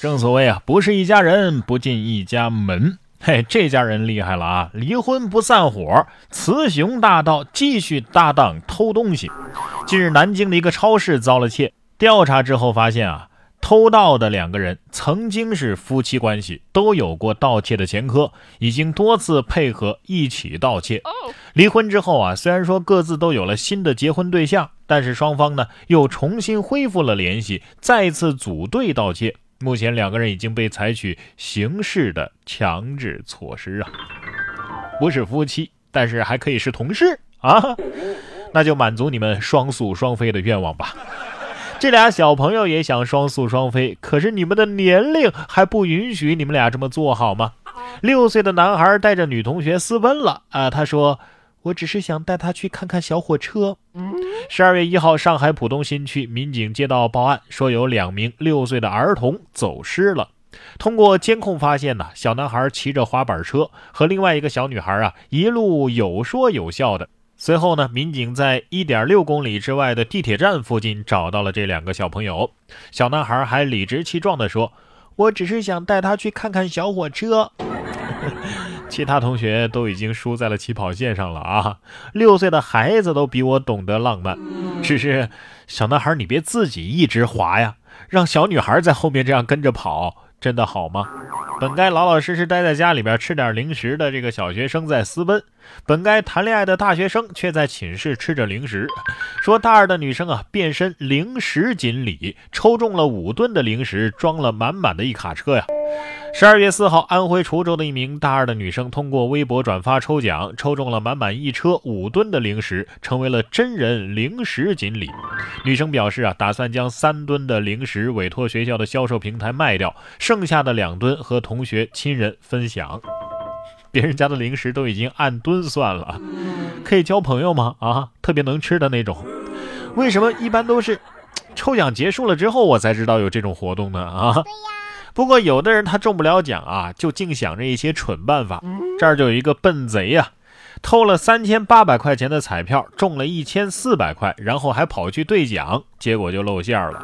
正所谓啊，不是一家人，不进一家门。嘿，这家人厉害了啊！离婚不散伙，雌雄大盗继续搭档偷东西。近日，南京的一个超市遭了窃，调查之后发现啊，偷盗的两个人曾经是夫妻关系，都有过盗窃的前科，已经多次配合一起盗窃。离婚之后啊，虽然说各自都有了新的结婚对象，但是双方呢又重新恢复了联系，再次组队盗窃。目前两个人已经被采取刑事的强制措施啊，不是夫妻，但是还可以是同事啊，那就满足你们双宿双飞的愿望吧。这俩小朋友也想双宿双飞，可是你们的年龄还不允许你们俩这么做好吗？六岁的男孩带着女同学私奔了啊，他说。我只是想带他去看看小火车。十二月一号，上海浦东新区民警接到报案，说有两名六岁的儿童走失了。通过监控发现呢，小男孩骑着滑板车和另外一个小女孩啊，一路有说有笑的。随后呢，民警在一点六公里之外的地铁站附近找到了这两个小朋友。小男孩还理直气壮地说：“我只是想带他去看看小火车。” 其他同学都已经输在了起跑线上了啊！六岁的孩子都比我懂得浪漫，只是小男孩，你别自己一直滑呀，让小女孩在后面这样跟着跑，真的好吗？本该老老实实待在家里边吃点零食的这个小学生在私奔，本该谈恋爱的大学生却在寝室吃着零食。说大二的女生啊，变身零食锦鲤，抽中了五吨的零食，装了满满的一卡车呀。十二月四号，安徽滁州的一名大二的女生通过微博转发抽奖，抽中了满满一车五吨的零食，成为了真人零食锦鲤。女生表示啊，打算将三吨的零食委托学校的销售平台卖掉，剩下的两吨和同学亲人分享。别人家的零食都已经按吨算了，可以交朋友吗？啊，特别能吃的那种。为什么一般都是抽奖结束了之后我才知道有这种活动呢？啊，对呀。不过有的人他中不了奖啊，就净想着一些蠢办法。这儿就有一个笨贼呀，偷了三千八百块钱的彩票，中了一千四百块，然后还跑去兑奖，结果就露馅了。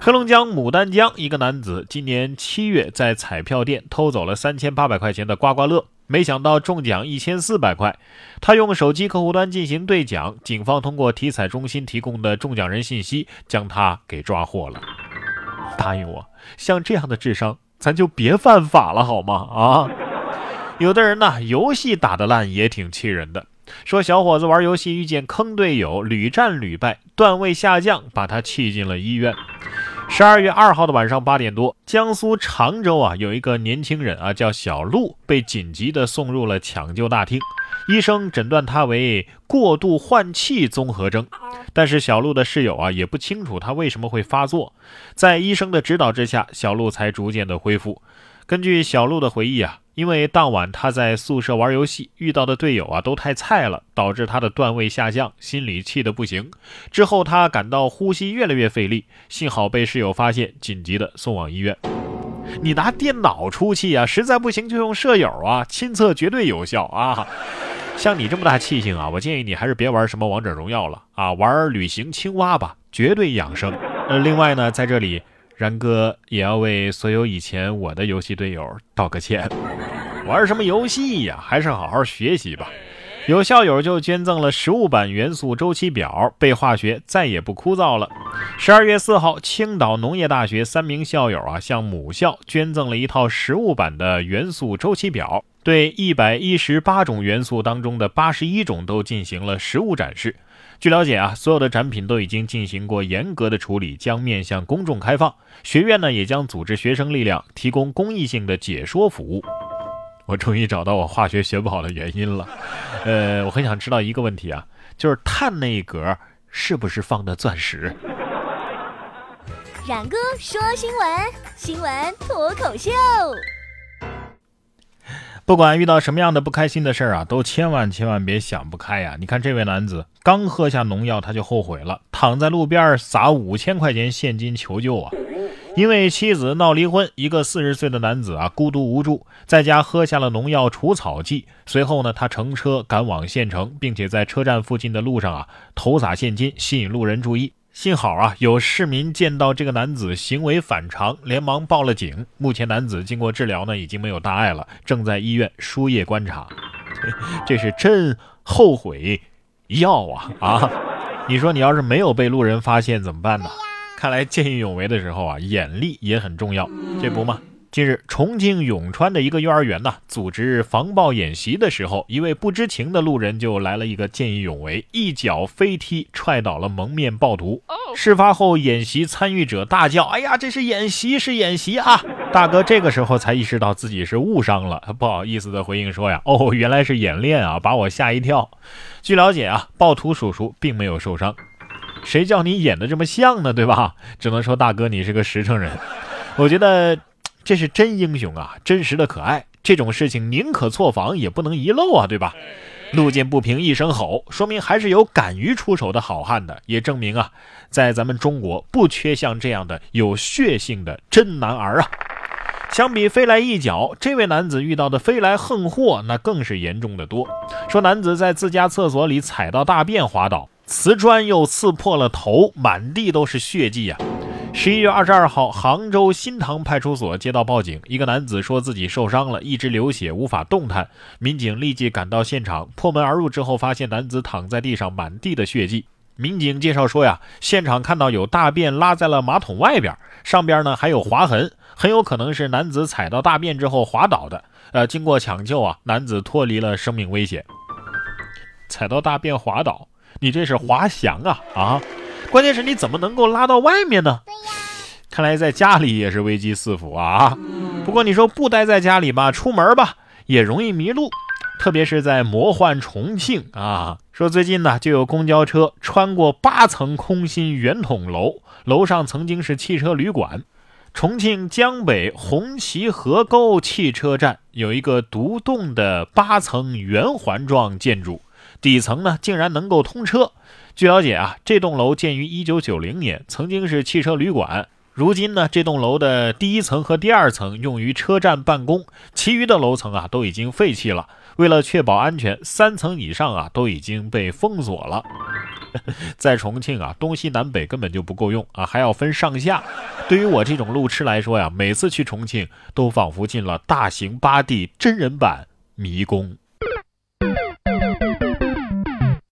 黑龙江牡丹江一个男子今年七月在彩票店偷走了三千八百块钱的刮刮乐，没想到中奖一千四百块。他用手机客户端进行兑奖，警方通过体彩中心提供的中奖人信息，将他给抓获了。答应我，像这样的智商，咱就别犯法了，好吗？啊，有的人呢，游戏打得烂也挺气人的。说小伙子玩游戏遇见坑队友，屡战屡败，段位下降，把他气进了医院。十二月二号的晚上八点多，江苏常州啊，有一个年轻人啊，叫小陆，被紧急的送入了抢救大厅。医生诊断他为过度换气综合征，但是小陆的室友啊也不清楚他为什么会发作。在医生的指导之下，小陆才逐渐的恢复。根据小陆的回忆啊，因为当晚他在宿舍玩游戏，遇到的队友啊都太菜了，导致他的段位下降，心里气得不行。之后他感到呼吸越来越费力，幸好被室友发现，紧急的送往医院。你拿电脑出气啊，实在不行就用舍友啊，亲测绝对有效啊。像你这么大气性啊，我建议你还是别玩什么王者荣耀了啊，玩旅行青蛙吧，绝对养生。呃，另外呢，在这里，然哥也要为所有以前我的游戏队友道个歉。玩什么游戏呀？还是好好学习吧。有校友就捐赠了实物版元素周期表，背化学再也不枯燥了。十二月四号，青岛农业大学三名校友啊，向母校捐赠了一套实物版的元素周期表，对一百一十八种元素当中的八十一种都进行了实物展示。据了解啊，所有的展品都已经进行过严格的处理，将面向公众开放。学院呢，也将组织学生力量，提供公益性的解说服务。我终于找到我化学学不好的原因了，呃，我很想知道一个问题啊，就是碳那一格是不是放的钻石？冉哥说新闻，新闻脱口秀。不管遇到什么样的不开心的事儿啊，都千万千万别想不开呀！你看这位男子刚喝下农药，他就后悔了，躺在路边撒五千块钱现金求救啊！因为妻子闹离婚，一个四十岁的男子啊孤独无助，在家喝下了农药除草剂。随后呢，他乘车赶往县城，并且在车站附近的路上啊投洒现金，吸引路人注意。幸好啊，有市民见到这个男子行为反常，连忙报了警。目前男子经过治疗呢，已经没有大碍了，正在医院输液观察。这是真后悔药啊啊！你说你要是没有被路人发现怎么办呢？看来见义勇为的时候啊，眼力也很重要，这不吗？近日，重庆永川的一个幼儿园呢，组织防暴演习的时候，一位不知情的路人就来了一个见义勇为，一脚飞踢踹倒了蒙面暴徒。事发后，演习参与者大叫：“哎呀，这是演习，是演习啊！”大哥这个时候才意识到自己是误伤了，不好意思的回应说：“呀，哦，原来是演练啊，把我吓一跳。”据了解啊，暴徒叔叔并没有受伤，谁叫你演的这么像呢？对吧？只能说大哥你是个实诚人。我觉得。这是真英雄啊，真实的可爱。这种事情宁可错防，也不能遗漏啊，对吧？路见不平一声吼，说明还是有敢于出手的好汉的，也证明啊，在咱们中国不缺像这样的有血性的真男儿啊。相比飞来一脚，这位男子遇到的飞来横祸那更是严重的多。说男子在自家厕所里踩到大便滑倒，瓷砖又刺破了头，满地都是血迹呀。十一月二十二号，杭州新塘派出所接到报警，一个男子说自己受伤了，一直流血，无法动弹。民警立即赶到现场，破门而入之后，发现男子躺在地上，满地的血迹。民警介绍说呀，现场看到有大便拉在了马桶外边，上边呢还有划痕，很有可能是男子踩到大便之后滑倒的。呃，经过抢救啊，男子脱离了生命危险。踩到大便滑倒，你这是滑翔啊啊！关键是你怎么能够拉到外面呢？看来在家里也是危机四伏啊！不过你说不待在家里吧，出门吧也容易迷路，特别是在魔幻重庆啊！说最近呢，就有公交车穿过八层空心圆筒楼，楼上曾经是汽车旅馆。重庆江北红旗河沟汽车站有一个独栋的八层圆环状建筑，底层呢竟然能够通车。据了解啊，这栋楼建于一九九零年，曾经是汽车旅馆。如今呢，这栋楼的第一层和第二层用于车站办公，其余的楼层啊都已经废弃了。为了确保安全，三层以上啊都已经被封锁了。在重庆啊，东西南北根本就不够用啊，还要分上下。对于我这种路痴来说呀，每次去重庆都仿佛进了大型八 D 真人版迷宫。